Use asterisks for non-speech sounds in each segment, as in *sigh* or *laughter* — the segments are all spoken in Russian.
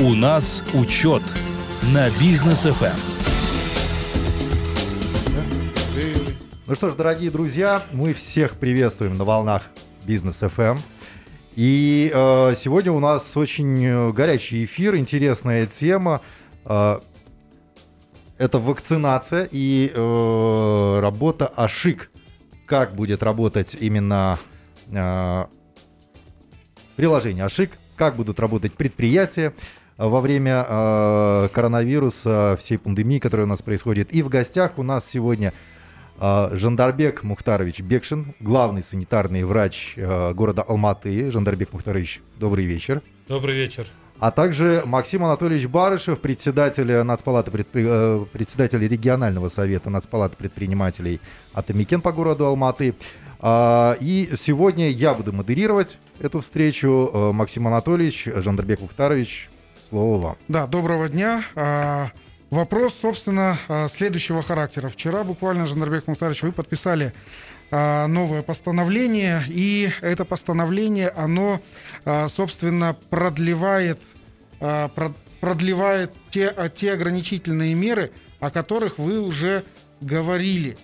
У нас учет на бизнес FM. Ну что ж, дорогие друзья, мы всех приветствуем на волнах Бизнес FM. И э, сегодня у нас очень э, горячий эфир, интересная тема. Э, это вакцинация и э, работа АШИК. Как будет работать именно э, приложение АШИК, как будут работать предприятия во время э, коронавируса, всей пандемии, которая у нас происходит. И в гостях у нас сегодня э, Жандарбек Мухтарович Бекшин, главный санитарный врач э, города Алматы. Жандарбек Мухтарович, добрый вечер. Добрый вечер. А также Максим Анатольевич Барышев, председатель, Нацпалаты, предпри... председатель регионального совета Нацпалаты предпринимателей Атамикен по городу Алматы. И сегодня я буду модерировать эту встречу. Максим Анатольевич, Жандарбек Мухтарович, слово вам. Да, доброго дня. Вопрос, собственно, следующего характера. Вчера буквально, Жандарбек Мухтарович, вы подписали новое постановление, и это постановление, оно, собственно, продлевает, продлевает те, те ограничительные меры, о которых вы уже говорили.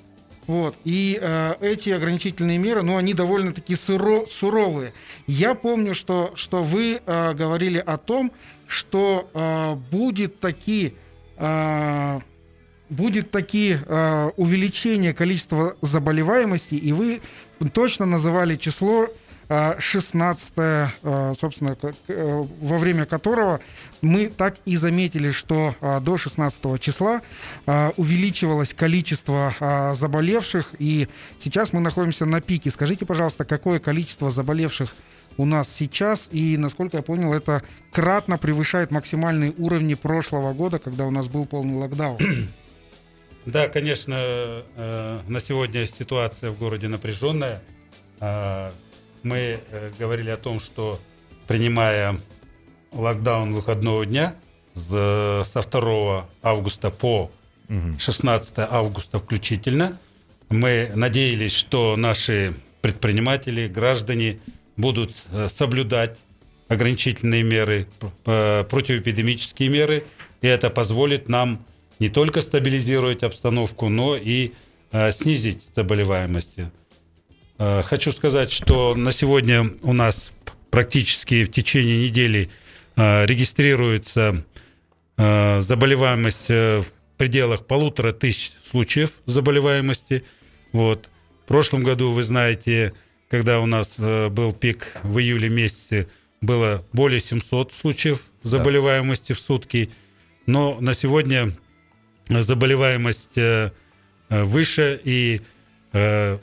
Вот. И э, эти ограничительные меры, ну, они довольно-таки суро, суровые. Я помню, что, что вы э, говорили о том, что э, будет такие... Э, будет такие э, увеличение количества заболеваемости, и вы точно называли число 16, э, э, собственно, э, во время которого мы так и заметили, что до 16 числа увеличивалось количество заболевших, и сейчас мы находимся на пике. Скажите, пожалуйста, какое количество заболевших у нас сейчас, и, насколько я понял, это кратно превышает максимальные уровни прошлого года, когда у нас был полный локдаун. *clears throat* Да, конечно, э, на сегодня ситуация в городе напряженная. Э, мы э, говорили о том, что принимая локдаун выходного дня со 2 августа по 16 августа включительно, мы надеялись, что наши предприниматели, граждане будут соблюдать ограничительные меры, противоэпидемические меры, и это позволит нам не только стабилизировать обстановку, но и э, снизить заболеваемость. Э, хочу сказать, что на сегодня у нас практически в течение недели э, регистрируется э, заболеваемость э, в пределах полутора тысяч случаев заболеваемости. Вот. В прошлом году, вы знаете, когда у нас э, был пик в июле месяце, было более 700 случаев заболеваемости да. в сутки. Но на сегодня заболеваемость э, э, выше и э,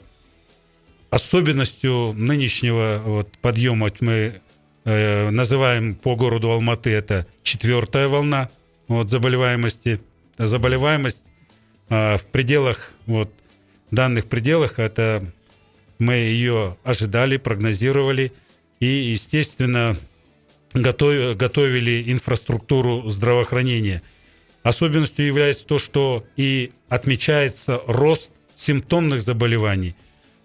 особенностью нынешнего вот подъема мы называем по городу Алматы это четвертая волна вот, заболеваемости. Заболеваемость в пределах, вот, данных пределах, это мы ее ожидали, прогнозировали и, естественно, готов, готовили инфраструктуру здравоохранения – Особенностью является то, что и отмечается рост симптомных заболеваний.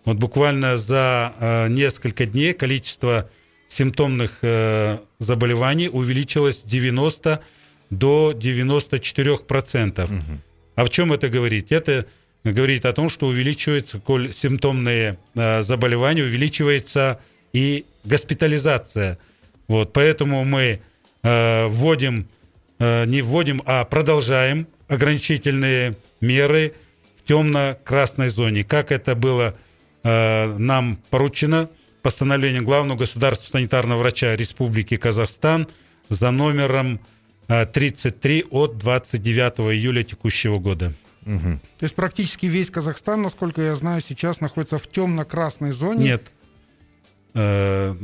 Вот буквально за э, несколько дней количество симптомных э, заболеваний увеличилось 90 до 94 процентов. Угу. А в чем это говорит? Это говорит о том, что увеличивается, коль симптомные э, заболевания, увеличивается и госпитализация. Вот, поэтому мы э, вводим Э, не вводим, а продолжаем ограничительные меры в темно-красной зоне. Как это было нам поручено постановлением главного государственного санитарного врача Республики Казахстан за номером 33 э, от 29 июля текущего года. Угу. То есть практически весь Казахстан, насколько я знаю, сейчас находится в темно-красной зоне? Нет.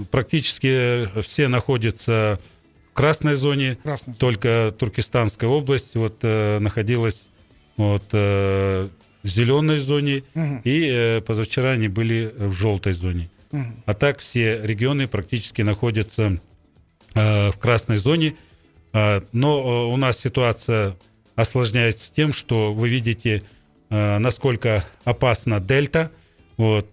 Практически все находятся красной зоне, Красной. только Туркестанская область вот, э, находилась вот, э, в зеленой зоне, угу. и э, позавчера они были в желтой зоне. Угу. А так все регионы практически находятся э, в красной зоне. Э, но э, у нас ситуация осложняется тем, что вы видите, э, насколько опасна дельта. Вот.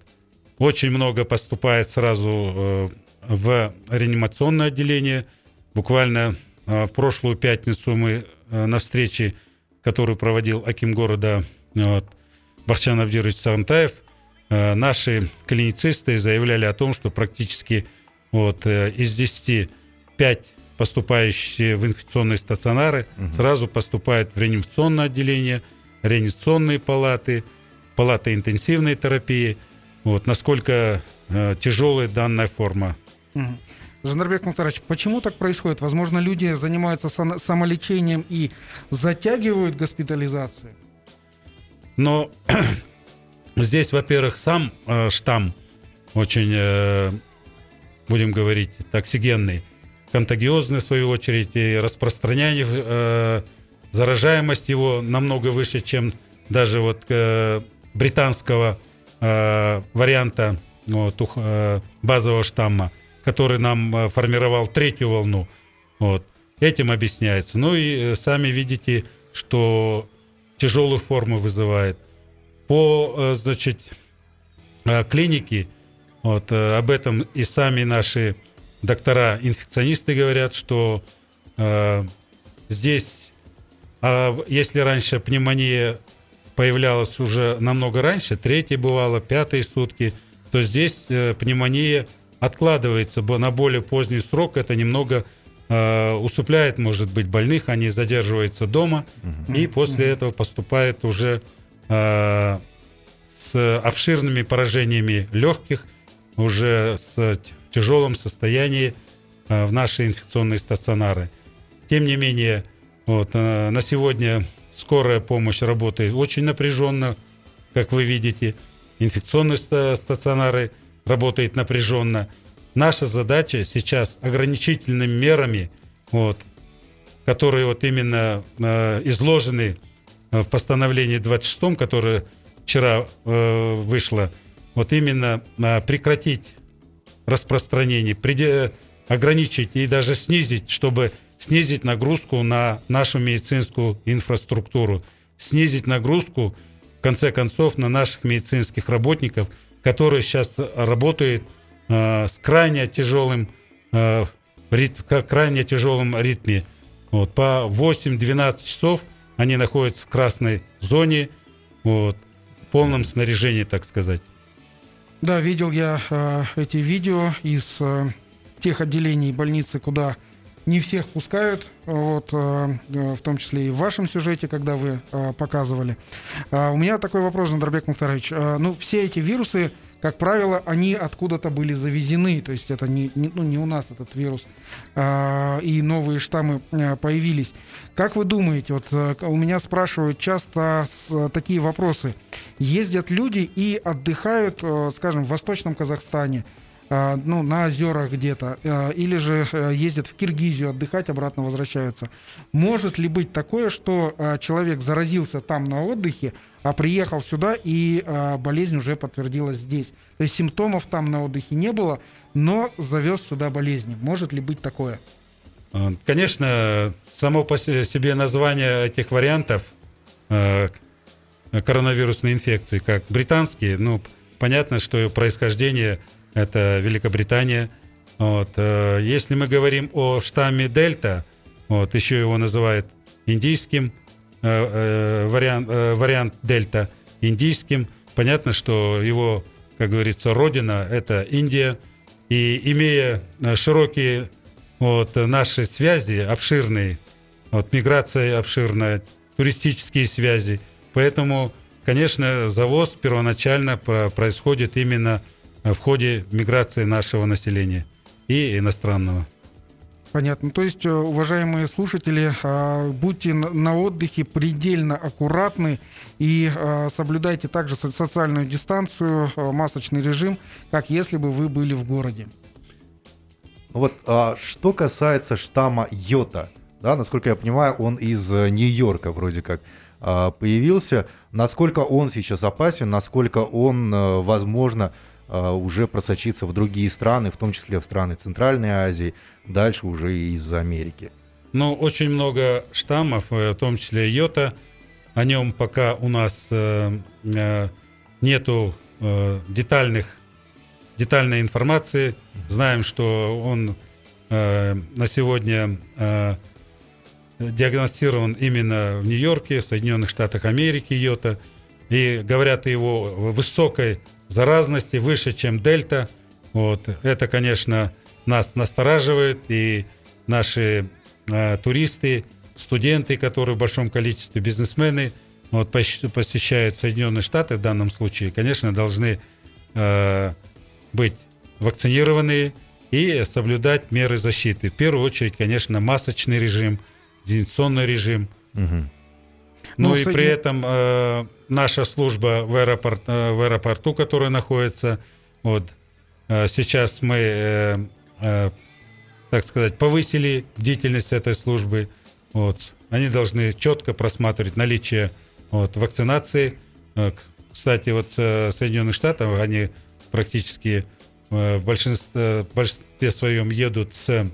Очень много поступает сразу э, в реанимационное отделение – Буквально в прошлую пятницу мы на встрече, которую проводил Аким города вот, Бахчан Авдирович Сагантаев, наши клиницисты заявляли о том, что практически вот, из 10 5 поступающие в инфекционные стационары угу. сразу поступают в реанимационное отделение, реанимационные палаты, палаты интенсивной терапии. Вот насколько э, тяжелая данная форма. Угу. Жандарбек Мухтарович, почему так происходит? Возможно, люди занимаются самолечением и затягивают госпитализацию? Но *clears throat* здесь, во-первых, сам э, штамм очень, э, будем говорить, токсигенный контагиозный, в свою очередь, и распространение, э, заражаемость его намного выше, чем даже вот э, британского э, варианта вот, э, базового штамма, который нам э, формировал третью волну. Вот. Этим объясняется. Ну и э, сами видите, что тяжелую форму вызывает. По, э, значит, клинике, вот, об этом и сами наши доктора-инфекционисты говорят, что э, здесь, э, если раньше пневмония появлялась уже намного раньше, третья бывала, пятые сутки, то здесь э, пневмония откладывается на более поздний срок. Это немного э, усыпляет, может быть, больных, они задерживаются дома, угу. и после этого поступает уже э, с обширными поражениями легких, уже с тяжелом состоянии э, в наши инфекционные стационары. Тем не менее, вот, э, на сегодня скорая помощь работает очень напряженно, как вы видите. Инфекционные стационары работают напряженно. Наша задача сейчас ограничительными мерами, вот, которые вот именно э, изложены в постановлении 26, которое вчера э, вышло, вот именно э, прекратить распространения, преде... ограничить и даже снизить, чтобы снизить нагрузку на нашу медицинскую инфраструктуру, снизить нагрузку, в конце концов, на наших медицинских работников, которые сейчас работают э, с крайне тяжелым, э, рит... крайне тяжелым ритме. Вот, по 8-12 часов они находятся в красной зоне, вот, в полном снаряжении, так сказать. Да, видел я э, эти видео из э, тех отделений больницы, куда не всех пускают, вот, э, в том числе и в вашем сюжете, когда вы э, показывали. Э, у меня такой вопрос, Жандарбек Мухтарович. Э, ну, все эти вирусы, как правило, они откуда-то были завезены, то есть это не, не, ну, не у нас этот вирус, э, и новые штаммы э, появились. Как вы думаете, вот э, у меня спрашивают часто с, такие вопросы – ездят люди и отдыхают, э, скажем, в Восточном Казахстане, ну, на озерах где-то, э, или же ездят в Киргизию отдыхать, обратно возвращаются. Может ли быть такое, что человек заразился там на отдыхе, а приехал сюда и болезнь уже подтвердилась здесь? То есть симптомов там на отдыхе не было, но завез сюда болезни. Может ли быть такое? Конечно, само по себе название этих вариантов коронавирусной инфекции, как британские. Ну, понятно, что происхождение это Великобритания. Вот. Э, если мы говорим о штамме Дельта, вот, еще его называют индийским, э, э, вариант, э, вариант Дельта индийским. Понятно, что его, как говорится, родина – это Индия. И имея э, широкие вот, наши связи, обширные, вот, миграция обширная, туристические связи – Поэтому, конечно, завоз первоначально происходит именно в ходе миграции нашего населения и иностранного. Понятно. То есть, э, уважаемые слушатели, а, будьте на отдыхе предельно аккуратны и а, соблюдайте также социальную дистанцию, а, масочный режим, как если бы вы были в городе. Вот что касается штамма Йота, да, насколько я понимаю, он из э, Нью-Йорка вроде как. А, появился, насколько он сейчас опасен, насколько он, э, возможно, уже просочится в другие страны, в том числе в страны Центральной Азии, дальше уже и из Америки. Ну, очень много штаммов, э, в том числе йота. О нем пока у нас э, э, нету э, детальных, детальной информации. Знаем, что он э, на сегодня э, диагностирован именно в Нью-Йорке, в Соединенных Штатах Америки, йота. И говорят о его высокой заразности, выше, чем дельта. Вот. Это, конечно, нас настораживает, и наши э, туристы, студенты, которые в большом количестве, бизнесмены, вот, посещают Соединенные Штаты в данном случае, конечно, должны э, быть вакцинированы и соблюдать меры защиты. В первую очередь, конечно, масочный режим, дезинфекционный режим. Угу. Ну, ну и при этом э, наша служба в, аэропорт, э, в аэропорту, которая находится, вот э, сейчас мы, э, э, так сказать, повысили бдительность этой службы. Вот, они должны четко просматривать наличие вот, вакцинации. Э, кстати, вот э, Соединенных Штатов они практически э, в большинстве, в большинстве своем едут с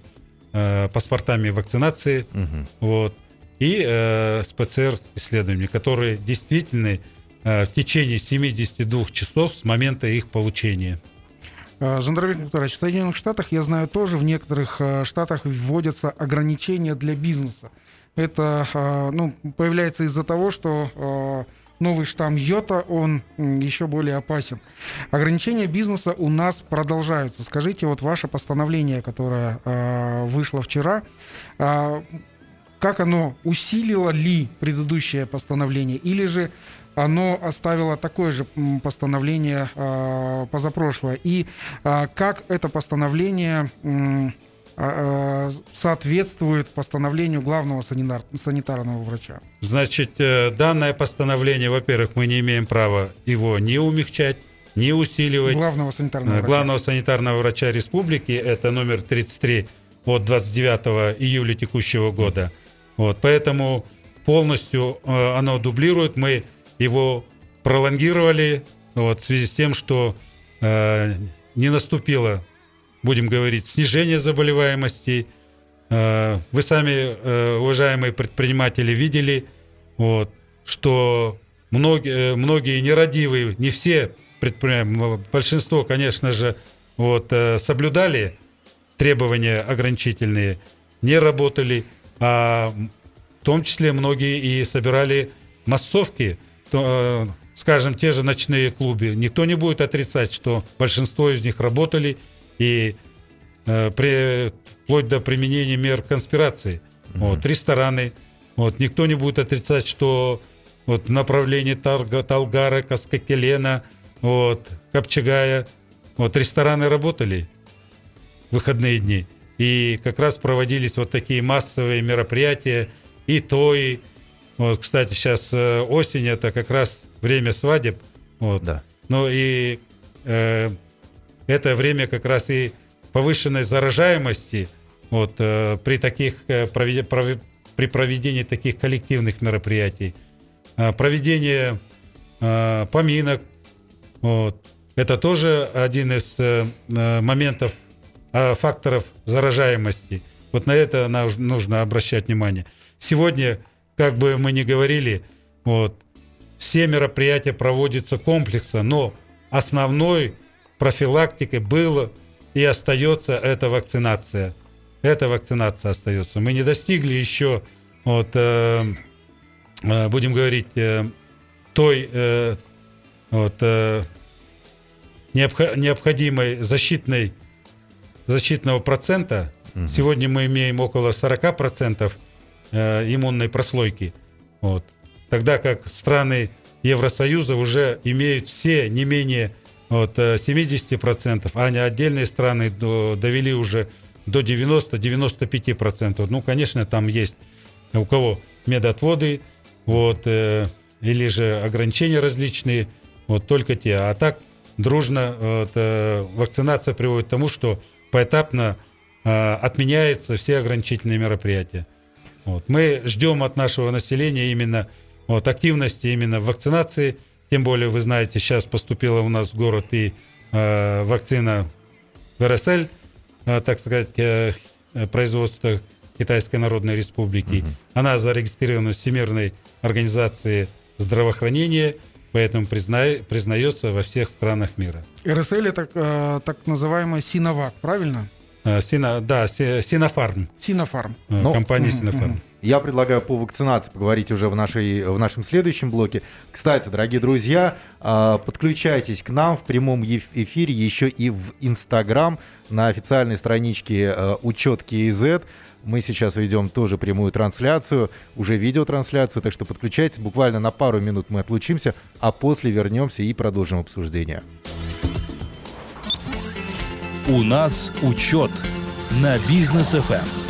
паспортами вакцинации. Угу. Вот и э, с ПЦР-исследованиями, которые действительны э, в течение 72 часов с момента их получения. Жандарбек Викторович, в Соединенных Штатах, я знаю тоже, в некоторых штатах вводятся ограничения для бизнеса. Это ну, появляется из-за того, что новый штамм Йота, он еще более опасен. Ограничения бизнеса у нас продолжаются. Скажите, вот ваше постановление, которое вышло вчера, как оно усилило ли предыдущее постановление, или же оно оставило такое же постановление э, позапрошлое, и э, как это постановление э, соответствует постановлению главного санитар, санитарного врача. Значит, э, данное постановление, во-первых, мы не имеем права его не умягчать, не усиливать. Главного санитарного врача. Главного санитарного врача республики, это номер 33 от 29 июля текущего года. Вот, поэтому полностью э, оно дублирует. Мы его пролонгировали вот, в связи с тем, что э, не наступило, будем говорить, снижение заболеваемости. Э, вы сами, э, уважаемые предприниматели, видели, вот, что многие, многие нерадивые, не все предприниматели, большинство, конечно же, вот, э, соблюдали требования ограничительные, не работали – а, в том числе многие и собирали массовки, то, э, скажем, те же ночные клубы. Никто не будет отрицать, что большинство из них работали и э, при, вплоть до применения мер конспирации. Mm-hmm. Вот, рестораны. Вот, никто не будет отрицать, что вот, в направлении Талга, Талгара, Каскакелена, вот, Копчегая, вот, рестораны работали в выходные дни. И как раз проводились вот такие массовые мероприятия, и то, и вот, кстати, сейчас э, осень это как раз время свадеб, вот. Да. Ну и э, это время как раз и повышенной заражаемости, вот э, при таких э, провед, пров, при проведении таких коллективных мероприятий, э, проведение э, поминок, вот. Это тоже один из э, моментов а, факторов заражаемости. Вот на это нужно обращать внимание. Сегодня, как бы мы ни говорили, вот, все мероприятия проводятся комплексно, но основной профилактикой было и остается эта вакцинация. Эта вакцинация остается. Мы не достигли еще, вот, э, э, будем говорить, э, той э, вот, э, необходимой защитной защитного процента. Угу. Сегодня мы имеем около 40% э, иммунной прослойки. Вот. Тогда как страны Евросоюза уже имеют все не менее вот, 70%, а отдельные страны довели уже до 90-95%. Ну, конечно, там есть у кого медотводы, вот, э, или же ограничения различные, вот только те. А так дружно вот, э, вакцинация приводит к тому, что поэтапно э, отменяются все ограничительные мероприятия. Вот. Мы ждем от нашего населения именно вот, активности именно в вакцинации. Тем более, вы знаете, сейчас поступила у нас в город и э, вакцина ВРСЛ, э, так сказать, э, производства Китайской Народной Республики. Угу. Она зарегистрирована в Всемирной организации здравоохранения – поэтому призна... признается во всех странах мира. РСЛ это э, так называемый Синовак, правильно? Э, Сино, да, Си- Синофарм. Синофарм. э, Ну, компания мгм, Синофарм. Я предлагаю по вакцинации поговорить уже в, нашей, в нашем следующем блоке. Кстати, дорогие друзья, а, подключайтесь к нам в прямом эфире еще и в Инстаграм на официальной страничке э, Учет КИЗ. Мы сейчас ведем тоже прямую трансляцию, уже видеотрансляцию, так что подключайтесь. Буквально на пару минут мы отлучимся, а после вернемся и продолжим обсуждение. У нас учет на бизнес Эм. ФМ.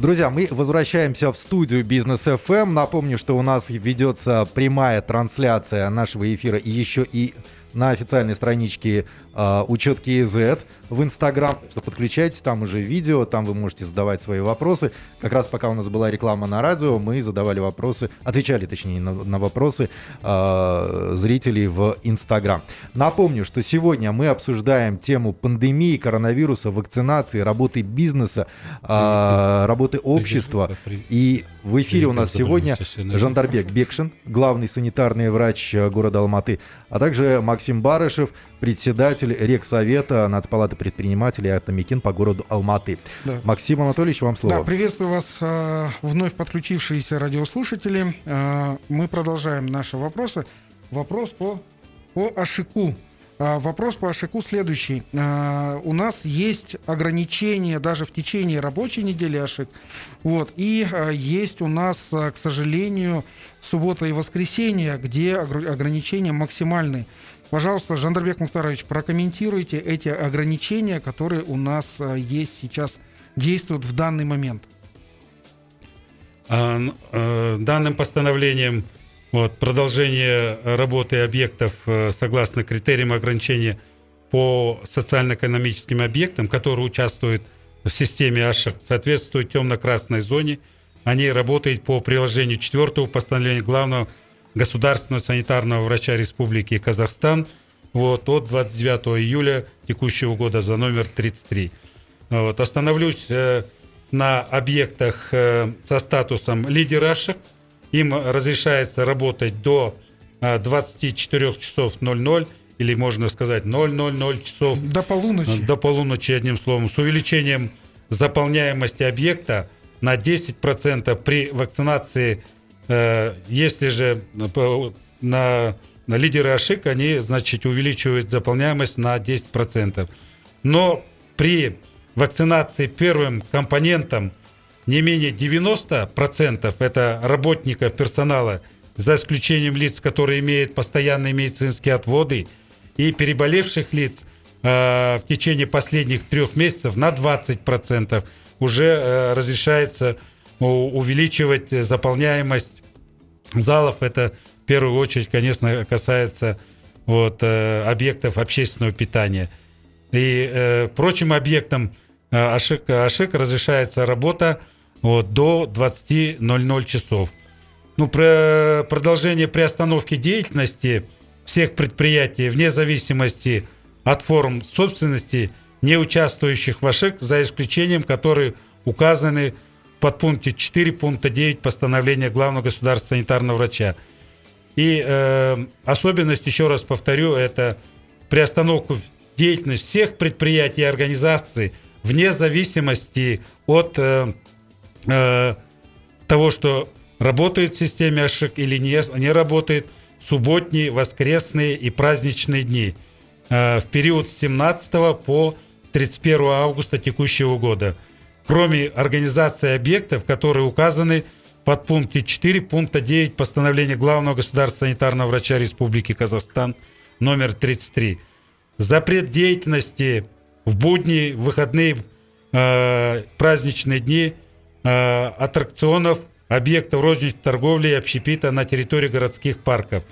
Друзья, мы возвращаемся в студию Бизнес FM. Напомню, что у нас ведется прямая трансляция нашего эфира и еще и на официальной страничке э, Учет КИЗ в Инстаграм. Что подключайтесь, там уже видео, там вы можете задавать свои вопросы. Как раз пока у нас была реклама на радио, мы задавали вопросы, отвечали точнее на, на вопросы э, зрителей в Инстаграм. Напомню, что сегодня мы обсуждаем тему пандемии, коронавируса, вакцинации, работы бизнеса, э, работы общества. И в эфире у нас сегодня Жандарбек Бекшин, главный санитарный врач э, города Алматы, а также Максим Барышев, председатель Рексовета Нацпалаты предпринимателей Атамикин по городу Алматы. Да. Максим Анатольевич, вам слово. Да, приветствую вас, э, вновь подключившиеся радиослушатели. Э, мы продолжаем наши вопросы. Вопрос по, по Ашику. Э, вопрос по Ашику следующий. У нас есть ограничения даже в течение рабочей недели Ашик. Вот, и есть у нас, к сожалению, суббота и воскресенье, где огр- ограничения максимальные. Пожалуйста, Жандарбек Мухтарович, прокомментируйте эти ограничения, которые у нас э, есть сейчас, действуют в данный момент. А, э, Данным постановлением вот, продолжение работы объектов э, согласно критериям ограничения по социально-экономическим объектам, которые участвуют в системе АШИК, соответствует темно-красной зоне. Они работают по приложению 4 постановления главного государственного санитарного врача Республики Казахстан вот, от 29 июля текущего года за номер 33. Вот, остановлюсь э, на объектах э, со статусом лидерашек. Им разрешается работать до э, 24 часов 00 или можно сказать 000 часов До полуночи. до полуночи, одним словом, с увеличением заполняемости объекта на 10% при вакцинации, э, если же на, на лидеры ошибок, они, значит, увеличивают заполняемость на 10%. Но при вакцинации первым компонентом не менее 90% это работников персонала, за исключением лиц, которые имеют постоянные медицинские отводы, и переболевших лиц э, в течение последних трех месяцев на 20% уже э, разрешается увеличивать заполняемость залов. Это в первую очередь, конечно, касается вот, э, объектов общественного питания. И э, прочим объектам э, АШИК, АШИК разрешается работа вот, до 20.00 часов. Ну, про продолжение приостановки деятельности всех предприятий вне зависимости от форм собственности, не участвующих в АШИК, за исключением, которые указаны в подпункте 4 пункта 9 постановления главного государственного санитарного врача. И э, особенность, еще раз повторю, это приостановку деятельности всех предприятий и организаций вне зависимости от э, э, того, что работает в системе АШИК или не, не работает, субботние, воскресные и праздничные дни э, в период с 17 по 31 августа текущего года. Кроме организации объектов, которые указаны под пункте 4 пункта 9 постановления Главного государственного санитарного врача Республики Казахстан номер 33. Запрет деятельности в будни, выходные, э, праздничные дни э, аттракционов, объектов розничной торговли и общепита на территории городских парков.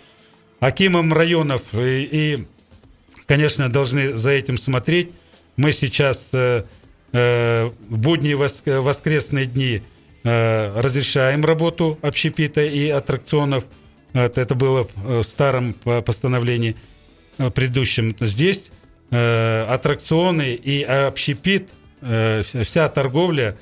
Акимам районов и, и, конечно, должны за этим смотреть. Мы сейчас э, э, в будние вос- воскресные дни э, разрешаем работу общепита и аттракционов. Это было в старом э, постановлении э, предыдущем. Здесь э, аттракционы и общепит, э, вся торговля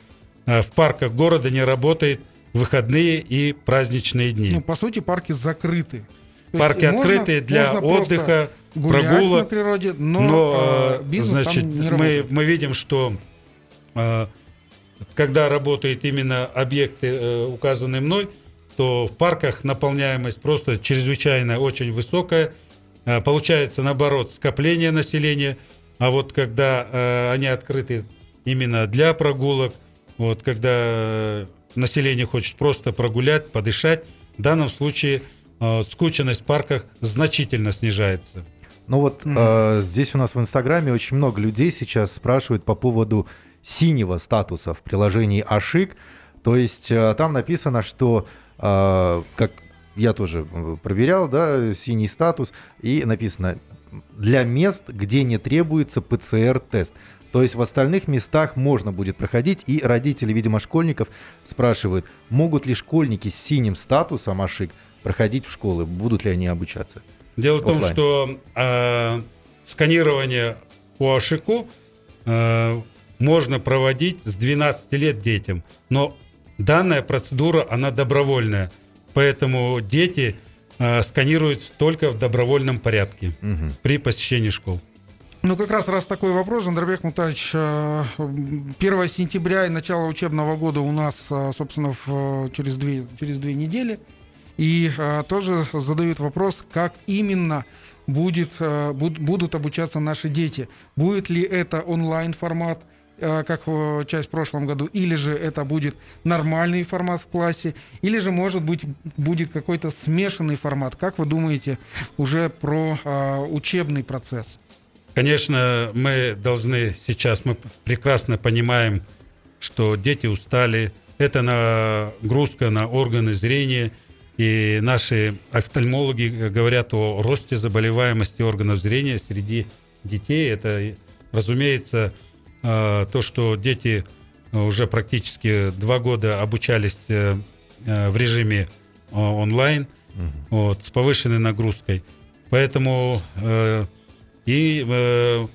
э, в парках города не работает в выходные и праздничные дни. Ну, по сути, парки закрыты. То Парки открыты для отдыха, прогулок. на природе, но, Но, э, э, бизнес значит, там не мы, работает. мы видим, что э, когда работают именно объекты, э, указанные мной, то в парках наполняемость просто чрезвычайно очень высокая. Э, Получается, наоборот, скопление населения. А вот когда э, они открыты именно для прогулок, вот когда э, население хочет просто прогулять, подышать, в данном случае скученность в парках значительно снижается. Ну вот Мгм. э, здесь у нас в Инстаграме очень много людей сейчас спрашивают по поводу синего статуса в приложении Ашик. То есть э, там написано, что, э, как я тоже э, проверял, да, синий статус, и написано для мест, где не требуется ПЦР-тест. То есть в остальных местах можно будет проходить, и родители, видимо, школьников спрашивают, могут ли школьники с синим статусом Ashyq проходить в школы, будут ли они обучаться? Дело в том, Оффлайн. что э, сканирование по Ashyq у э, можно проводить с 12 лет детям, но данная процедура, она добровольная, поэтому дети э, сканируются только в добровольном порядке Мгм. при посещении школ. Ну, как раз раз такой вопрос, Жандарбек Мутальевич, э, 1 сентября и начало учебного года у нас, э, собственно, в, через, две, через две недели. И э, тоже задают вопрос, как именно будет, э, буд- будут обучаться наши дети. Будет ли это онлайн-формат, э, как в часть в прошлом году, или же это будет нормальный формат в классе, или же, может быть, будет какой-то смешанный формат. Как вы думаете уже про э, учебный процесс? Конечно, мы должны сейчас, мы прекрасно понимаем, что дети устали, это нагрузка на органы зрения, и наши офтальмологи говорят о росте заболеваемости органов зрения среди детей. Это, разумеется, э, то, что дети уже практически два года обучались э, э, в режиме э, онлайн, Мгм. вот, с повышенной нагрузкой. Поэтому э, и э,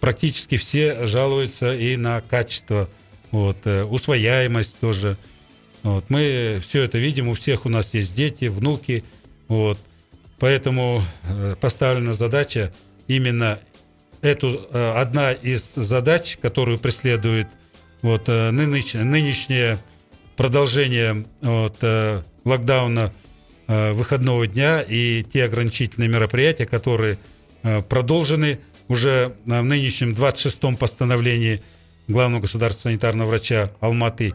практически все жалуются и на качество, вот, э, усвояемость тоже. Вот, мы все это видим, у всех у нас есть дети, внуки, вот, поэтому э, поставлена задача именно эту э, одна из задач, которую преследует вот э, ныныч- нынешнее продолжение вот, э, локдауна выходного дня и те ограничительные мероприятия, которые продолжены уже в нынешнем 26-м постановлении главного государственного санитарного врача Алматы,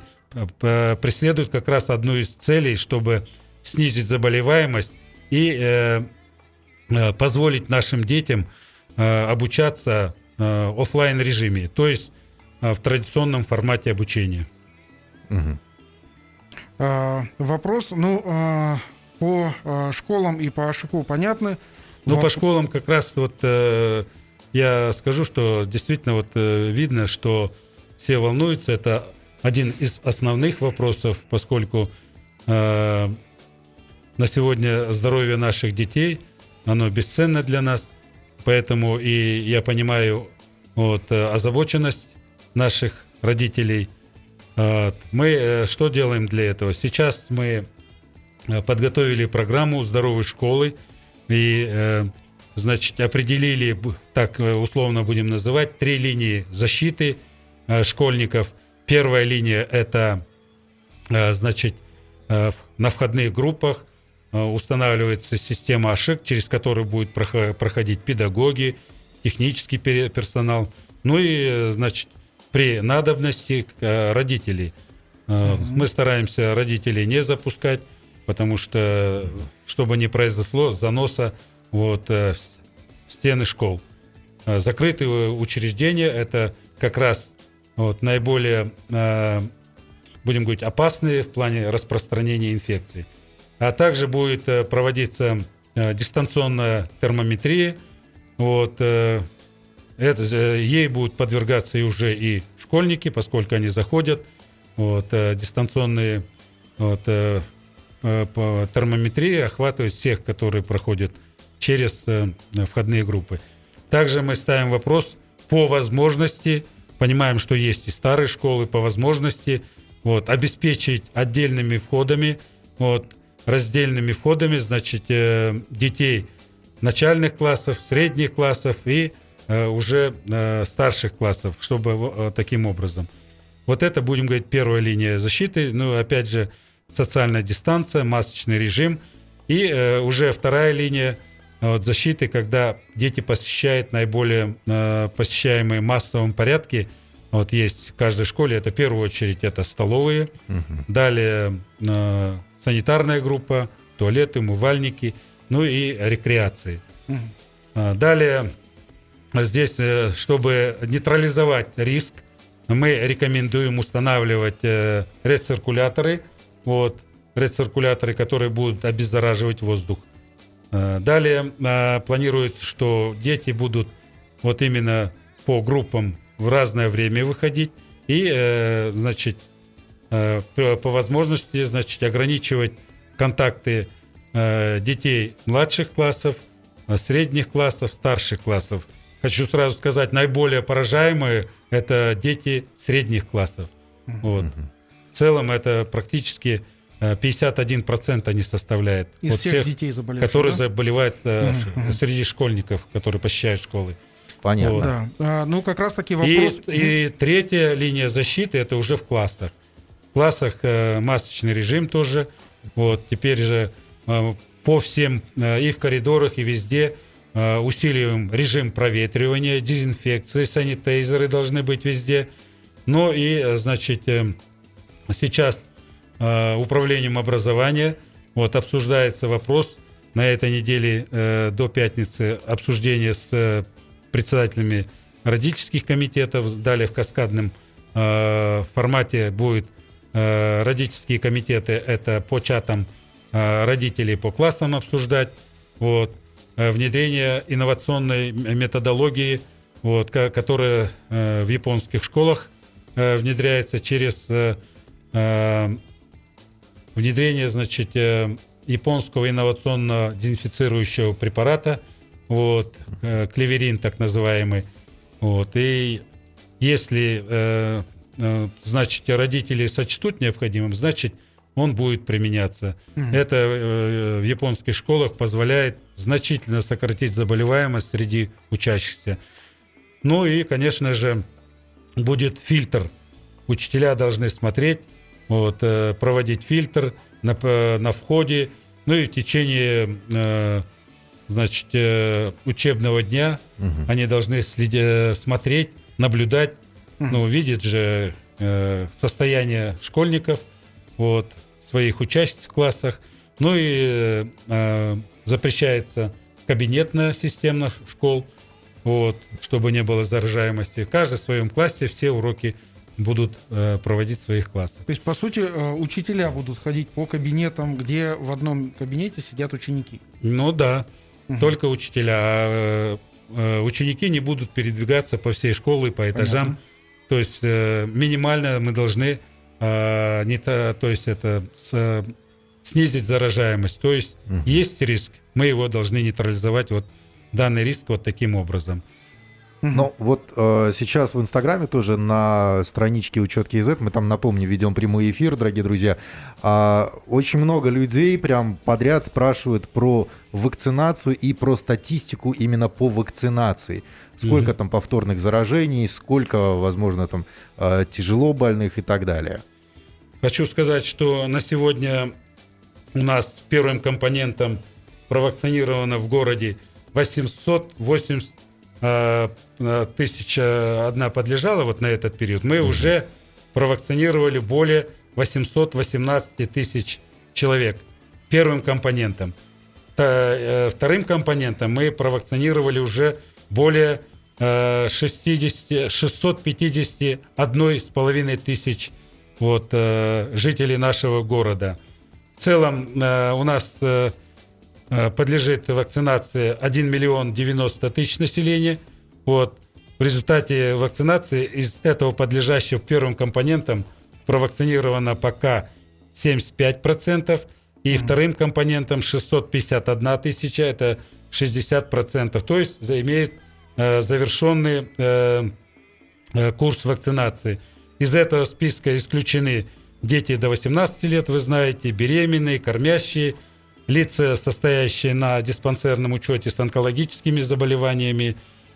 преследуют как раз одну из целей, чтобы снизить заболеваемость и позволить нашим детям обучаться э, офлайн режиме, то есть э, в традиционном формате обучения. Мгм. А, Вопрос, ну, а, по а, школам и по Ашику понятно. Ну, Воп- по школам как раз вот э, я скажу, что действительно вот э, видно, что все волнуются. Это один из основных вопросов, поскольку э, на сегодня здоровье наших детей, оно бесценно для нас. Поэтому и я понимаю вот, э, озабоченность наших родителей. Э, Мы э, что делаем для этого? Сейчас мы э, подготовили программу здоровой школы и, значит, определили, так условно будем называть, три линии защиты школьников. Первая линия – это, значит, на входных группах устанавливается система ошибок, через которую будет прохо- проходить педагоги, технический персонал, ну и, э, значит, при надобности э, родителей. Э, Мы стараемся родителей не запускать, потому что, чтобы не произошло заноса вот, э, в стены школ. Э, Закрытые учреждения – это как раз вот, наиболее, э, будем говорить, опасные в плане распространения инфекций. А также будет э, проводиться э, дистанционная термометрия. Вот, э, это, ей будут подвергаться и уже и школьники, поскольку они заходят. Вот, дистанционные вот, термометрии охватывают всех, которые проходят через входные группы. Также мы ставим вопрос по возможности, понимаем, что есть и старые школы, по возможности вот, обеспечить отдельными входами, вот, раздельными входами, значит, э, детей начальных классов, средних классов и уже старших классов, чтобы таким образом. Вот это, будем говорить, первая линия защиты. Ну, опять же, социальная дистанция, масочный режим. И уже вторая линия вот, защиты, когда дети посещают наиболее э, посещаемые массовом порядке. Вот есть в каждой школе, это в первую очередь это столовые, угу. далее э, санитарная группа, туалеты, умывальники, ну и рекреации. Э, далее здесь, э, чтобы нейтрализовать риск, мы рекомендуем устанавливать э, рециркуляторы, вот, рециркуляторы, которые будут обеззараживать воздух. Э, далее э, планируется, что дети будут вот именно по группам в разное время выходить и, э, по возможности, значит, ограничивать контакты детей младших классов, средних классов, старших классов. Хочу сразу сказать, наиболее поражаемые – это дети средних классов. Вот. В целом это практически 51% они составляют. Из вот всех, всех детей заболевших, Которые да? заболевают э, угу. среди школьников, которые посещают школы. Понятно. Вот. Да. А, ну, как раз таки вопрос... И, и третья линия защиты, это уже в классах. Классах э, масочный режим тоже. Вот, теперь же э, по всем, э, и в коридорах, и везде усиливаем режим проветривания, дезинфекции, санитайзеры должны быть везде. Ну и, значит, сейчас управлением образования. Вот обсуждается вопрос на этой неделе до пятницы обсуждение с председателями родительских комитетов. Далее в каскадном формате будет э, родительские комитеты. Это по чатам э, родителей по классам обсуждать. Вот. Э, внедрение инновационной методологии, вот, которая э, в японских школах э, внедряется через э, э внедрение, значит, э, японского инновационного дезинфицирующего препарата, вот, клеверин так называемый, вот, и если, значит, родители сочтут необходимым, значит, он будет применяться. Mm-hmm. Это в японских школах позволяет значительно сократить заболеваемость среди учащихся. Ну и, конечно же, будет фильтр. Учителя должны смотреть, вот, э, проводить фильтр на, на входе, ну и в течение э, значит, э, учебного дня угу. они должны следить, смотреть, наблюдать. Ну, видеть же состояние школьников, вот, своих участниц в классах, ну и э, запрещается кабинетная система школ, вот, чтобы не было заражаемости. В каждом своем классе все уроки будут э, проводить в своих классах. То есть, по сути, э, учителя будут ходить по кабинетам, где в одном кабинете сидят ученики? Ну да, угу. только учителя. А э, ученики не будут передвигаться по всей школе, по этажам. Понятно. То есть, э, минимально мы должны э, не то, то есть это с, снизить заражаемость. То есть, угу. есть риск, мы его должны нейтрализовать вот данный риск вот таким образом. Ну, вот э, сейчас в Инстаграме тоже на страничке Учет КИЗ, мы там, напомню, ведем прямой эфир, дорогие друзья, э, очень много людей прям подряд спрашивают про вакцинацию и про статистику именно по вакцинации. Сколько угу. там повторных заражений, сколько, возможно, там э, тяжело больных и так далее. Хочу сказать, что на сегодня у нас первым компонентом провакцинировано в городе 880 Э, э, тысяча одна подлежала вот на этот период, мы угу. уже провакцинировали более 818 тысяч человек первым компонентом. Э, вторым компонентом мы провакцинировали уже более 60, 651 с половиной тысяч вот, жителей нашего города. В целом у нас Э, подлежит вакцинации 1 миллион 90 тысяч населения. Вот. В результате вакцинации из этого подлежащего первым компонентом провакцинировано пока 75%, и mm-hmm. вторым компонентом 651 тысяча, это 60%. То есть имеет э, завершенный э, э, курс вакцинации. Из этого списка исключены дети до 18 лет, вы знаете, беременные, кормящие – лица, состоящие на диспансерном учете с онкологическими заболеваниями,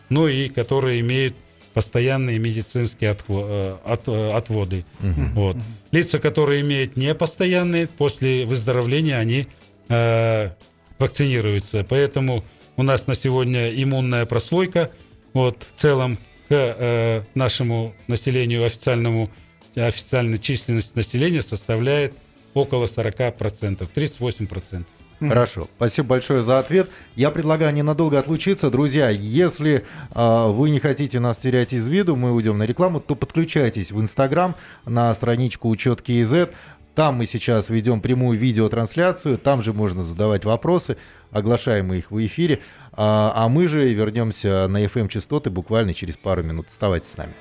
ну и которые имеют постоянные медицинские отво- э, от- э, отводы. Вот. Лица, которые имеют непостоянные, после выздоровления они э, вакцинируются. Поэтому у нас на сегодня иммунная прослойка вот, в целом к э, нашему населению официальному, официальная численность населения составляет около 40%, 38%. Хорошо, спасибо большое за ответ. Я предлагаю ненадолго отлучиться. Друзья, если э, вы не хотите нас терять из виду, мы уйдем на рекламу, то подключайтесь в Инстаграм на страничку Учет КИЗ. Там мы сейчас ведем прямую видеотрансляцию, там же можно задавать вопросы, оглашаем мы их в эфире. А, а мы же вернемся на FM-частоты буквально через пару минут. Оставайтесь с нами.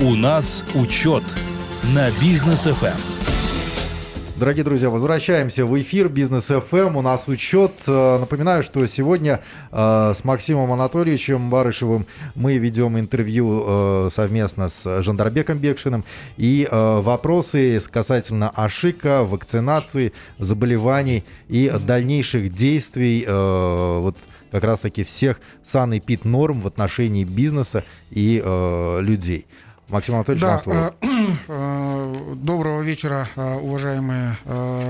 У нас учет на бизнес FM. Дорогие друзья, возвращаемся в эфир Бизнес FM. У нас учет. Э, Напоминаю, что сегодня э, с Максимом Анатольевичем Барышевым мы ведем интервью э, совместно с Жандарбеком Бекшиным. И вопросы касательно ошибка, вакцинации, заболеваний и дальнейших действий вот как раз-таки всех сан и пит норм в отношении бизнеса и людей. Максим Анатольевич, вам Да, слово. э, *clears throat* э, доброго вечера, э, уважаемые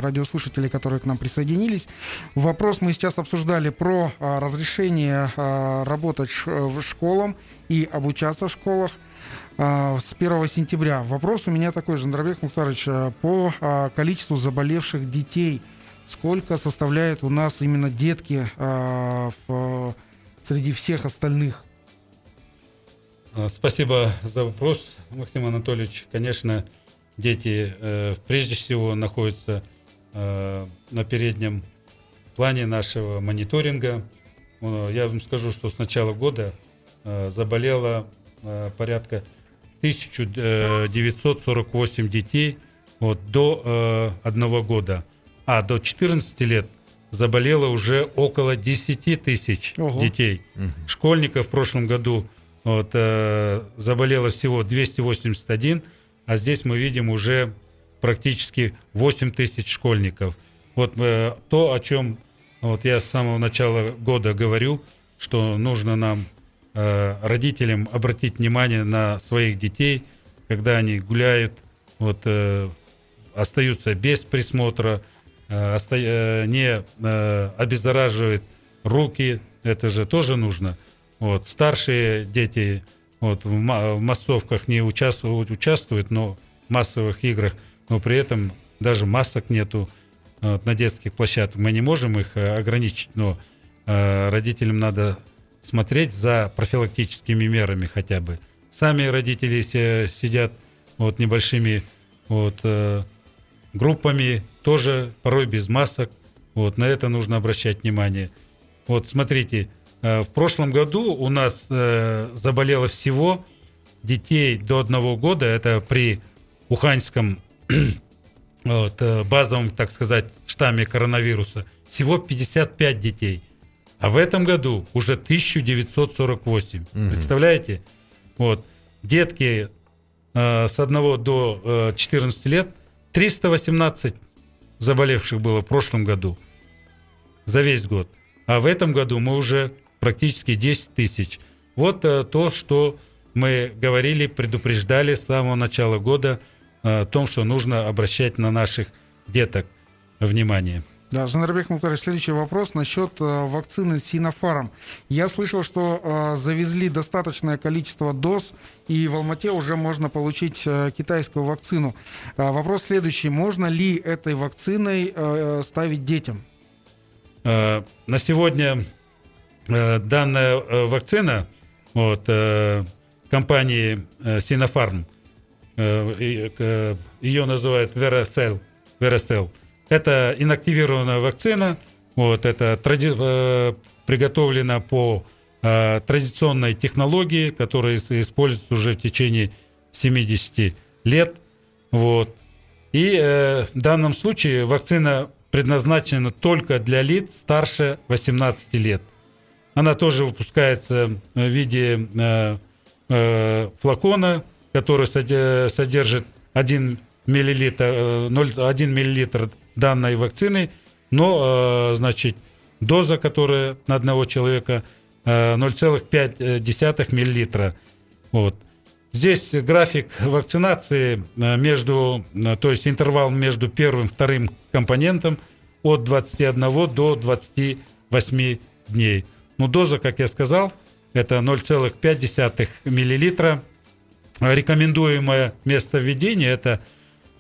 радиослушатели, которые к нам присоединились. Вопрос мы сейчас обсуждали про разрешение работать в школам и обучаться в школах с 1 сентября. Вопрос у меня такой, Жандравек Мухтарович, э, по количеству заболевших детей. Сколько составляет у нас именно детки среди всех остальных? А, Спасибо за вопрос, Максим Анатольевич. Конечно, дети э, прежде всего находятся э, на переднем плане нашего мониторинга. Э, Я вам скажу, что с начала года э, заболело э, порядка 1948 детей вот, до э, одного года. А до 14 лет заболело уже около 10 тысяч детей. Школьников в прошлом году вот, э, заболело всего 281, а здесь мы видим уже практически 8 тысяч школьников. Вот э, то, о чем вот я с самого начала года говорю, что нужно нам, э, родителям, обратить внимание на своих детей, когда они гуляют, вот, э, остаются без присмотра, э, э, не э, обеззараживают руки, это же тоже нужно. Вот, старшие дети вот, в, в массовках не участвуют, участвуют, но в массовых играх, но при этом даже масок нету вот, на детских площадках. Мы не можем их э, ограничить, но э, родителям надо смотреть за профилактическими мерами хотя бы. Сами родители сидят вот небольшими вот, э, группами, тоже порой без масок. Вот, на это нужно обращать внимание. Вот смотрите, в прошлом году у нас э, заболело всего детей до одного года, это при Уханьском *clears throat* вот, э, базовом, так сказать, штамме коронавируса, всего 55 детей. А в этом году уже 1948. Мгм. Представляете? Вот. Детки э, с 1 до э, 14 лет 318 заболевших было в прошлом году за весь год. А в этом году мы уже практически 10 тысяч. Вот э, то, что мы говорили, предупреждали с самого начала года э, о том, что нужно обращать на наших деток внимание. Да, Жандарбек Мухтарович, следующий вопрос насчет э, вакцины Синофарм. Я слышал, что э, завезли достаточное количество доз, и в Алмате уже можно получить э, китайскую вакцину. Вопрос следующий. Можно ли этой вакциной э, ставить детям? Э, На сегодня данная э, вакцина от э, компании э, э, э, ее называют Veracell, Veracell. Это инактивированная вакцина, вот, это тради- э, приготовлена по э, традиционной технологии, которая ис- используется уже в течение 70 лет. Вот. И э, в данном случае вакцина предназначена только для лиц старше 18 лет. Она тоже выпускается в виде э, э, флакона, который соде- содержит 1 миллилитр, э, 0,1 миллилитр данной вакцины, но, значит, доза, которая на одного человека 0,5 миллилитра. Вот. Здесь график вакцинации между, то есть интервал между первым и вторым компонентом от 21 до 28 дней. Ну, доза, как я сказал, это 0,5 миллилитра. Рекомендуемое место введения это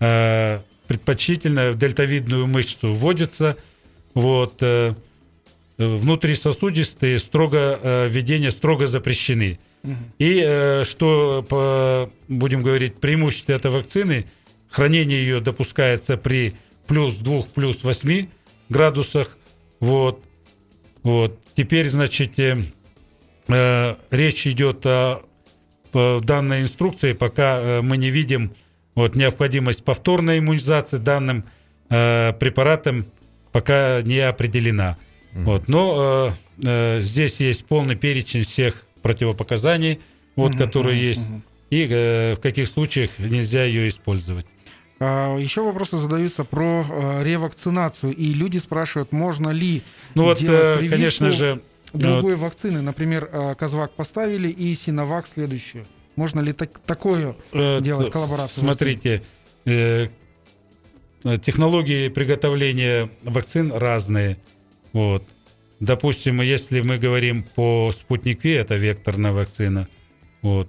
э, предпочтительно в дельтовидную мышцу вводится. Вот, э, внутрисосудистые строго, э, введения строго запрещены. И э, что, по, будем говорить, преимущество этой вакцины, хранение ее допускается при плюс 2, плюс 8 градусах. Вот. Вот. Теперь, значит, э, э, речь идет о, о данной инструкции, пока э, мы не видим вот, необходимость повторной иммунизации данным э, препаратом, пока не определена. Mm-hmm. Вот. Но э, э, здесь есть полный перечень всех противопоказаний, вот, mm-hmm. которые есть, mm-hmm. и э, в каких случаях нельзя ее использовать. А, Еще вопросы задаются про э, ревакцинацию, и люди спрашивают, можно ли ну вот, делать э, конечно же, другой вот. вакцины, например, э, Козвак поставили и Синовак следующую. Можно ли так, такое э, делать коллаборацию? Смотрите, э, технологии приготовления вакцин разные. Вот. Допустим, если мы говорим по спутник Ви, это векторная вакцина. Вот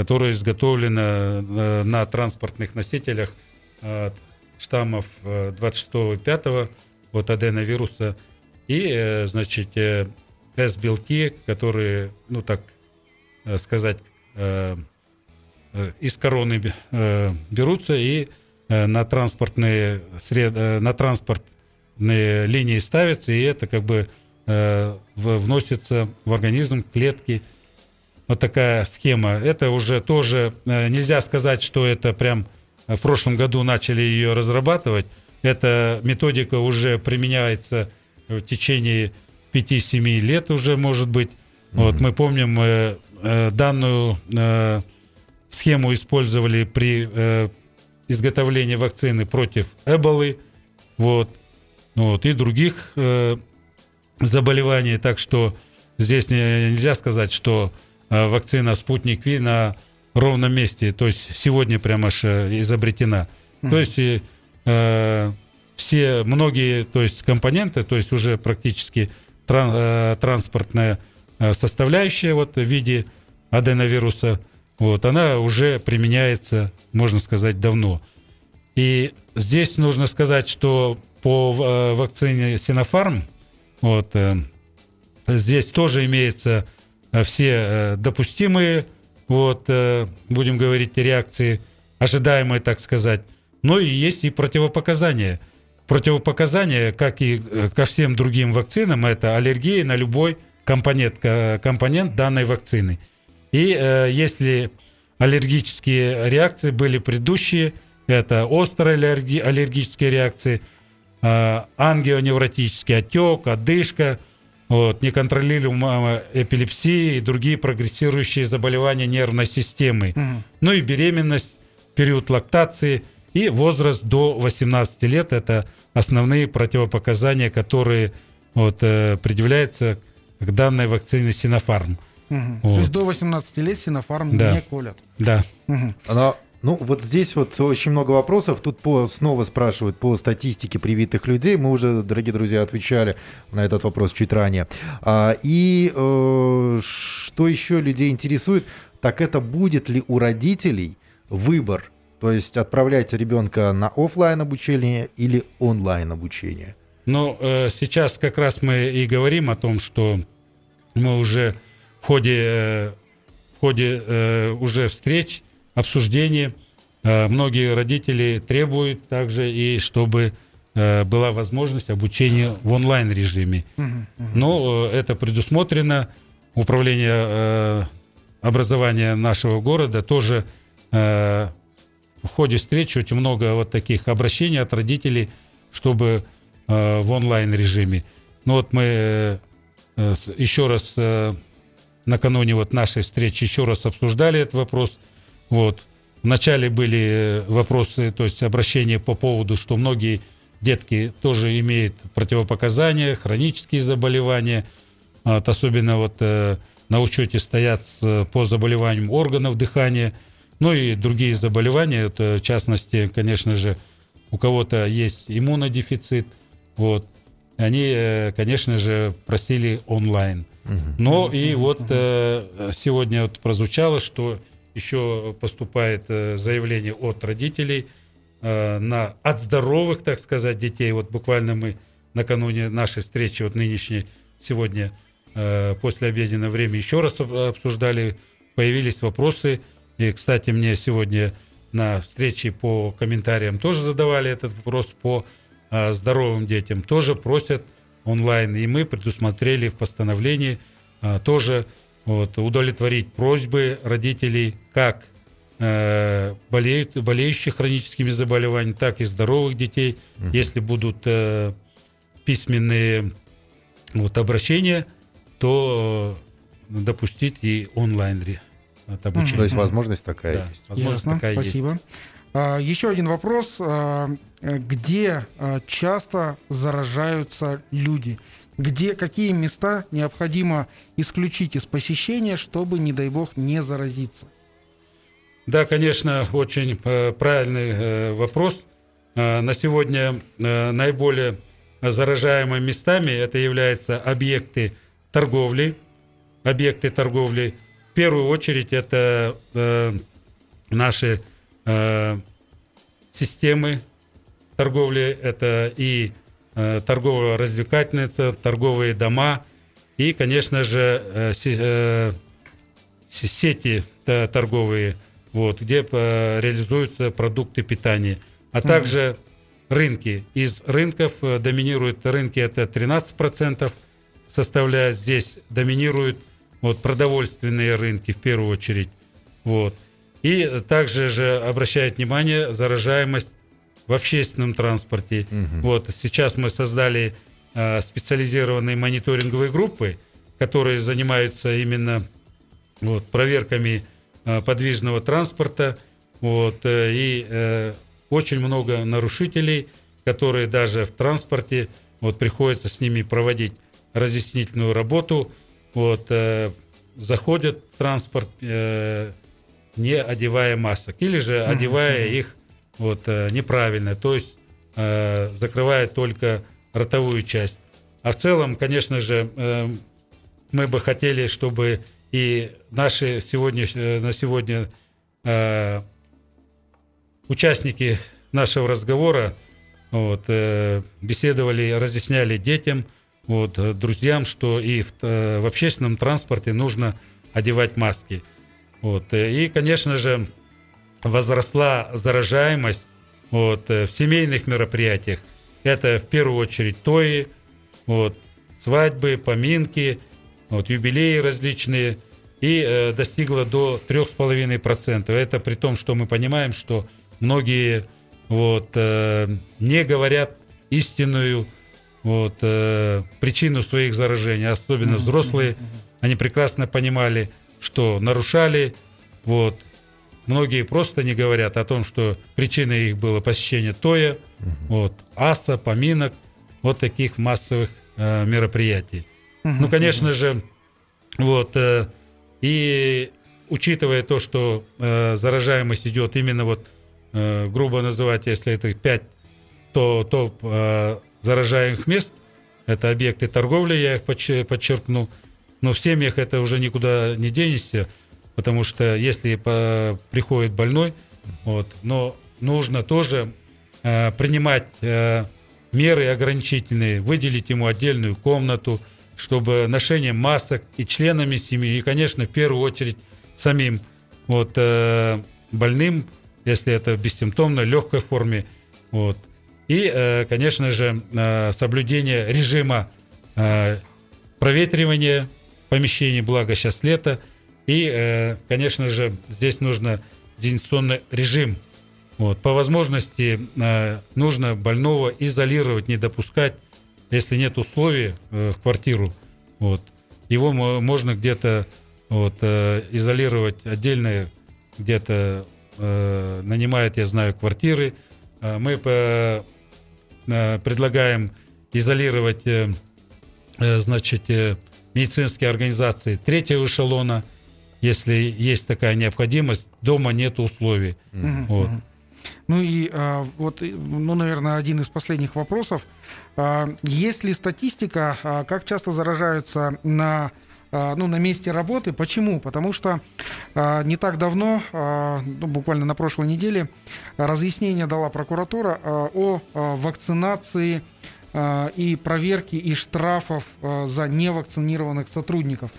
которая изготовлена э, на транспортных носителях штаммов 26 и 5 от аденовируса. И, э, значит, S-белки, которые, ну так э, сказать, из короны берутся и на транспортные, сред... на транспортные линии ставятся, и это как бы вносится в организм клетки вот такая схема. Это уже тоже э, нельзя сказать, что это прям в прошлом году начали ее разрабатывать. Эта методика уже применяется в течение 5-7 лет уже, может быть. Mm-hmm. Вот мы помним, э, э, данную э, схему использовали при э, изготовлении вакцины против эболы, вот, вот и других э, заболеваний. Так что здесь нельзя сказать, что Э, вакцина «Спутник Ви» на ровном месте, то есть сегодня прямо аж э, изобретена. Mm-hmm. То есть э, все, многие то есть компоненты, то есть уже практически тран, э, транспортная э, составляющая вот в виде аденовируса, вот, она уже применяется, можно сказать, давно. И здесь нужно сказать, что по э, вакцине Синофарм, вот, э, здесь тоже имеется Э, все э, допустимые, вот, э, будем говорить, реакции, ожидаемые, так сказать. Но и есть и противопоказания. Противопоказания, как и ко всем другим вакцинам, это аллергия на любой компонент, компонент данной вакцины. И если аллергические реакции были предыдущие, это острые аллергические реакции, ангионевротический отек, одышка – вот, неконтролируемая эпилепсия и другие прогрессирующие заболевания нервной системы. Угу. Ну и беременность, период лактации и возраст до 18 лет – это основные противопоказания, которые вот, э, предъявляются к данной вакцине Синофарм. Угу. Вот. То есть до 18 лет Синофарм да. не колят. Да. Угу. Она ну, вот здесь вот очень много вопросов. Тут по, снова спрашивают по статистике привитых людей. Мы уже, дорогие друзья, отвечали на этот вопрос чуть ранее. А, и э, что еще людей интересует, так это будет ли у родителей выбор, то есть отправлять ребенка на офлайн обучение или онлайн обучение? Ну, э, сейчас как раз мы и говорим о том, что мы уже в ходе, э, в ходе э, уже встреч обсуждении. Э, многие родители требуют также и чтобы э, была возможность обучения в онлайн режиме. Но э, это предусмотрено. Управление образования нашего города тоже в ходе встречи очень много вот таких обращений от родителей, чтобы в онлайн режиме. Ну вот мы еще раз накануне вот нашей встречи еще раз обсуждали этот вопрос – вот. Вначале были э, вопросы, то есть обращения по поводу, что многие детки тоже имеют противопоказания, хронические заболевания. Вот, особенно вот э, на учете стоят с, по заболеваниям органов дыхания, ну и другие заболевания. Это, в частности, конечно же, у кого-то есть иммунодефицит. Вот. Они, э, конечно же, просили онлайн. Но и вот э, сегодня вот прозвучало, что еще поступает э, заявление от родителей э, на от здоровых, так сказать, детей. Вот буквально мы накануне нашей встречи, вот нынешней, сегодня э, после обеденного время еще раз обсуждали, появились вопросы. И, кстати, мне сегодня на встрече по комментариям тоже задавали этот вопрос по здоровым детям. Тоже просят онлайн. И мы предусмотрели в постановлении тоже вот, удовлетворить просьбы родителей как э, болеют, болеющих хроническими заболеваниями, так и здоровых детей. Угу. Если будут э, письменные вот, обращения, то э, допустить и онлайн от обучения. То есть возможность такая да, есть. Возможность Ясно, такая спасибо. Есть. А, еще один вопрос. А, где а, часто заражаются люди? Где, какие места необходимо исключить из посещения, чтобы, не дай бог, не заразиться? Да, конечно, очень э, правильный э, вопрос. Э, на сегодня наиболее заражаемыми местами это являются объекты торговли. Объекты торговли. В первую очередь это наши системы торговли, это и торгово-развлекательные торговые дома и, конечно же, э, э, сети торговые, вот, где реализуются продукты питания, а также рынки. Из рынков доминируют рынки, это 13% составляет, здесь доминируют вот, продовольственные рынки в первую очередь. Вот. И также же обращает внимание заражаемость в общественном транспорте. Угу. Вот сейчас мы создали э, специализированные мониторинговые группы, которые занимаются именно вот, проверками э, подвижного транспорта. Вот, э, и э, очень много нарушителей, которые даже в транспорте вот, приходится с ними проводить разъяснительную работу. Вот, э, заходят в транспорт, э, не одевая масок, или же одевая mm-hmm. их вот, э, неправильно, то есть э, закрывает только ротовую часть. А в целом, конечно же, э, мы бы хотели, чтобы и наши сегодня, на сегодня участники нашего разговора вот, беседовали, разъясняли детям, вот, друзьям, что и в, в общественном транспорте нужно одевать маски. Вот, и, конечно же, возросла заражаемость вот, э, в семейных мероприятиях. Это в первую очередь тои, вот, свадьбы, поминки, вот, юбилеи различные. И э, достигла до 3,5%. Это при том, что мы понимаем, что многие вот, э, не говорят истинную вот, э, причину своих заражений, особенно взрослые. Они прекрасно понимали, что нарушали вот, Многие просто не говорят о том, что причиной их было посещение Тоя, угу. вот, аса, поминок, вот таких массовых э, мероприятий. Угу, ну, конечно угу. же, вот, э, и учитывая то, что э, заражаемость идет именно вот, э, грубо называть, если это 5 то топ э, заражаемых мест, это объекты торговли, я их подчеркну, но в семьях это уже никуда не денешься, потому что если по, приходит больной, вот, но нужно тоже э, принимать э, меры ограничительные, выделить ему отдельную комнату, чтобы ношение масок и членами семьи, и, конечно, в первую очередь самим вот, э, больным, если это в бессимптомной, легкой форме. Вот. И, э, конечно же, э, соблюдение режима э, проветривания помещений, благо сейчас лето – и, э, конечно же, здесь нужно дезинфекционный режим. Вот. По возможности э, нужно больного изолировать, не допускать, если нет условий э, в квартиру. Вот. Его можно где-то вот, изолировать отдельно, где-то нанимают, я знаю, квартиры. Мы предлагаем изолировать, значит, медицинские организации третьего эшелона, если есть такая необходимость, дома нет условий. Мгм, Вот. Ну и а, вот, и, ну, наверное, один из последних вопросов. А, есть ли статистика, а, как часто заражаются на, а, ну, на месте работы? Почему? Потому что а, не так давно, а, ну, буквально на прошлой неделе, разъяснение дала прокуратура а, о а, вакцинации а, и проверке и штрафов а, за невакцинированных сотрудников.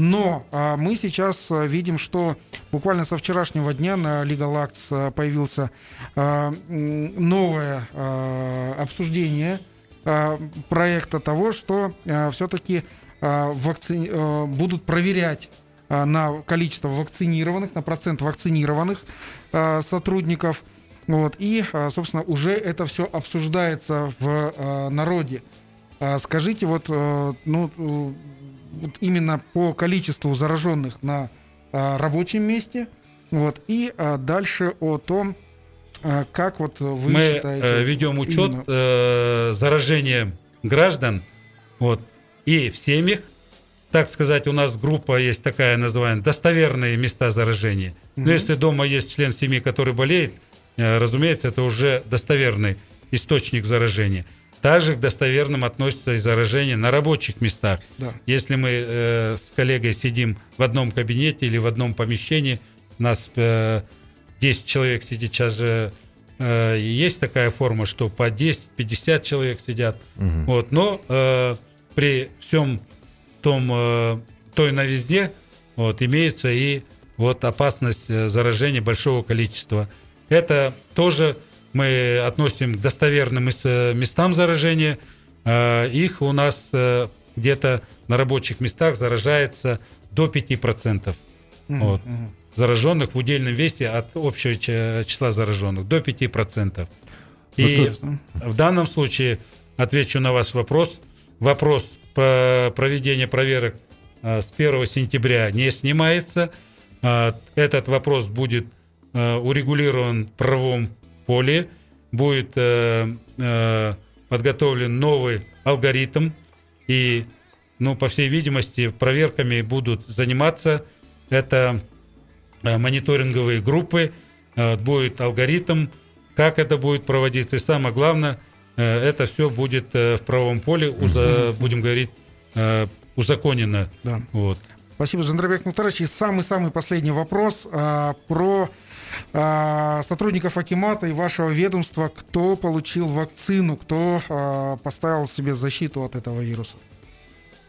Но а, мы сейчас а, видим, что буквально со вчерашнего дня на Legal Acts а, появился а, новое а, обсуждение а, проекта того, что все-таки будут проверять а, на количество вакцинированных, на процент вакцинированных а, сотрудников. Вот, и, а, собственно, уже это все обсуждается в а, народе. А, Скажите, вот, э, ну, э, вот именно по количеству зараженных на а, рабочем месте, вот, и а, дальше о том, а, как вот вы Мы считаете... э, вот ведем именно- учет э, заражения граждан, вот, и в семьях, так сказать, у нас группа есть такая, называемая, достоверные места заражения. Мгм. Но если дома есть член семьи, который болеет, э, разумеется, это уже достоверный источник заражения. Также к достоверным относится и заражение на рабочих местах. Да. Если мы э, с коллегой сидим в одном кабинете или в одном помещении, у нас э, 10 человек сидит, сейчас же э, есть такая форма, что по 10-50 человек сидят. Мгм. Вот, но э, при всем том, э, той новизне вот, имеется и вот опасность э, заражения большого количества. Это тоже мы относим к достоверным э, местам заражения. Э, Их у нас э, где-то на рабочих местах заражается до 5% Мгм, вот. мгм. зараженных в удельном весе от общего числа зараженных, до 5%. Ну И в данном случае отвечу на ваш вопрос. Вопрос про проведение проверок с 1 сентября не снимается. Этот вопрос будет урегулирован в правовом поле. Будет э, э, подготовлен новый алгоритм. И, ну, по всей видимости, проверками будут заниматься. Это э, мониторинговые группы. Э, Будет алгоритм, как это будет проводиться. И самое главное, э, это все будет э, в правовом поле, уза- будем говорить, э, узаконено. Да. Вот. Спасибо, Жандарбек Мухтарович. И самый-самый последний вопрос а, про сотрудников Акимата и вашего ведомства. Кто получил вакцину, кто а, поставил себе защиту от этого вируса?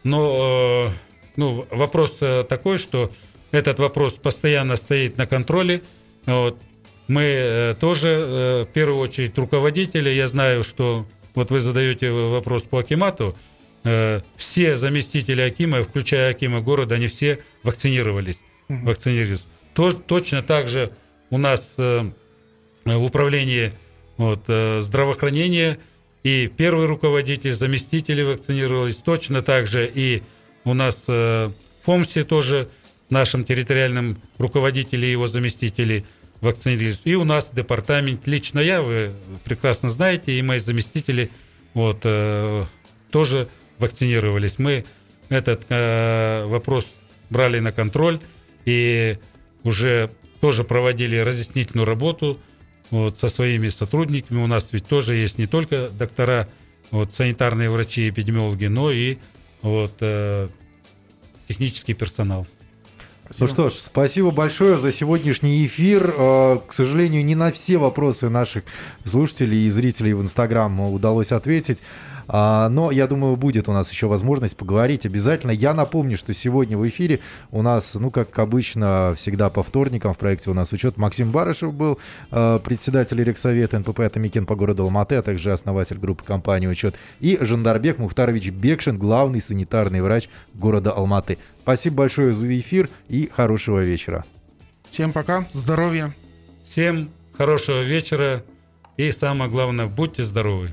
Но э, ну, вопрос э, такой, что этот вопрос постоянно стоит на контроле. Вот. Мы э, тоже, в первую очередь, руководители. Я знаю, что вот вы задаете вопрос по Акимату. Все заместители Акима, включая Акима города, они все вакцинировались. Вакцинировались. То- точно так же у нас э, в управлении вот, э, здравоохранения и первый руководитель, заместители вакцинировались. Точно так же и у нас э, в ФОМСе тоже нашим территориальным руководители и его заместители вакцинировались. И у нас департамент, лично я, вы прекрасно знаете, и мои заместители вот, тоже вакцинировались. Мы этот э, вопрос брали на контроль и уже тоже проводили разъяснительную работу вот, со своими сотрудниками. У нас ведь тоже есть не только доктора, вот, санитарные врачи, эпидемиологи, но и вот, э, технический персонал. Ну что ж, спасибо большое за сегодняшний эфир. Э, К сожалению, не на все вопросы наших слушателей и зрителей в Инстаграм удалось ответить. А, Но я думаю, будет у нас еще возможность поговорить обязательно. Я напомню, что сегодня в эфире у нас, ну, как обычно, всегда по вторникам в проекте у нас учет. Максим Барышев был э, председатель Рексовета НПП «Атамикен» по городу Алматы, а также основатель группы компании «Учет». И Жандарбек Мухтарович Бекшин, главный санитарный врач города Алматы. Спасибо большое за эфир и хорошего вечера. Всем пока, здоровья. Всем хорошего вечера и самое главное, будьте здоровы.